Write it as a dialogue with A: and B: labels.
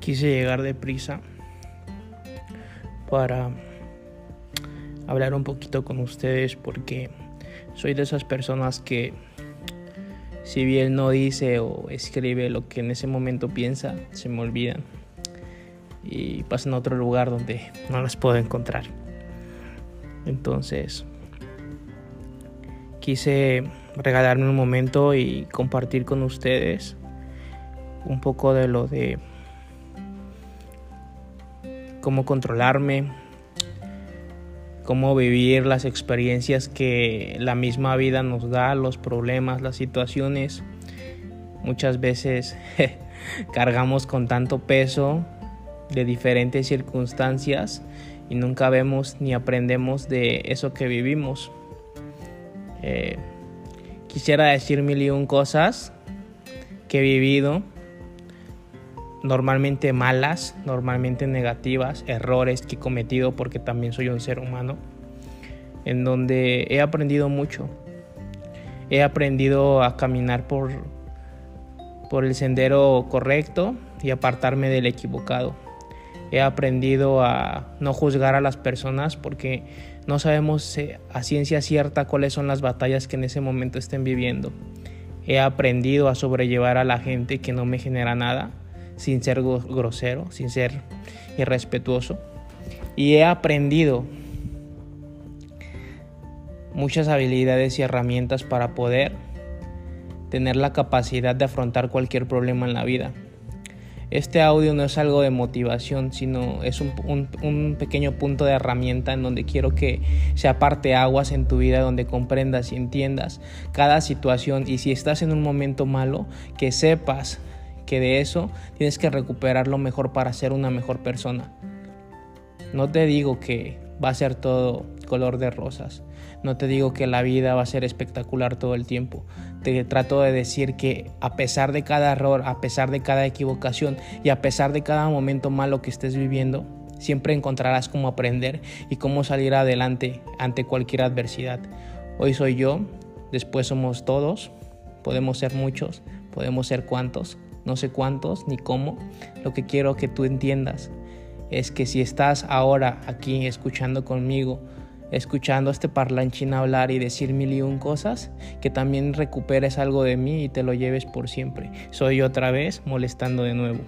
A: quise llegar deprisa para hablar un poquito con ustedes porque soy de esas personas que si bien no dice o escribe lo que en ese momento piensa, se me olvidan y pasan a otro lugar donde no las puedo encontrar. Entonces, quise regalarme un momento y compartir con ustedes un poco de lo de cómo controlarme, cómo vivir las experiencias que la misma vida nos da, los problemas, las situaciones. Muchas veces cargamos con tanto peso de diferentes circunstancias y nunca vemos ni aprendemos de eso que vivimos. Eh, quisiera decir mil y un cosas que he vivido normalmente malas, normalmente negativas, errores que he cometido porque también soy un ser humano, en donde he aprendido mucho. He aprendido a caminar por, por el sendero correcto y apartarme del equivocado. He aprendido a no juzgar a las personas porque no sabemos eh, a ciencia cierta cuáles son las batallas que en ese momento estén viviendo. He aprendido a sobrellevar a la gente que no me genera nada sin ser grosero, sin ser irrespetuoso. Y he aprendido muchas habilidades y herramientas para poder tener la capacidad de afrontar cualquier problema en la vida. Este audio no es algo de motivación, sino es un, pequeño punto de herramienta en donde quiero que se aparte aguas en tu vida, donde comprendas y entiendas cada situación y si estás en un momento malo, que sepas que de eso tienes que recuperar lo mejor para ser una mejor persona. No te digo que va a ser todo color de rosas. No te digo que la vida va a ser espectacular todo el tiempo. Te trato de decir que a pesar de cada error, a pesar de cada equivocación y a pesar de cada momento malo que estés viviendo, siempre encontrarás cómo aprender y cómo salir adelante ante cualquier adversidad. Hoy soy yo, después somos todos, podemos ser muchos, podemos ser cuantos, no sé cuántos ni cómo. Lo que quiero que tú entiendas es que si estás ahora aquí escuchando conmigo, escuchando a este parlanchín hablar y decir mil y un cosas, que también recuperes algo de mí y te lo lleves por siempre. Soy otra vez molestando de nuevo.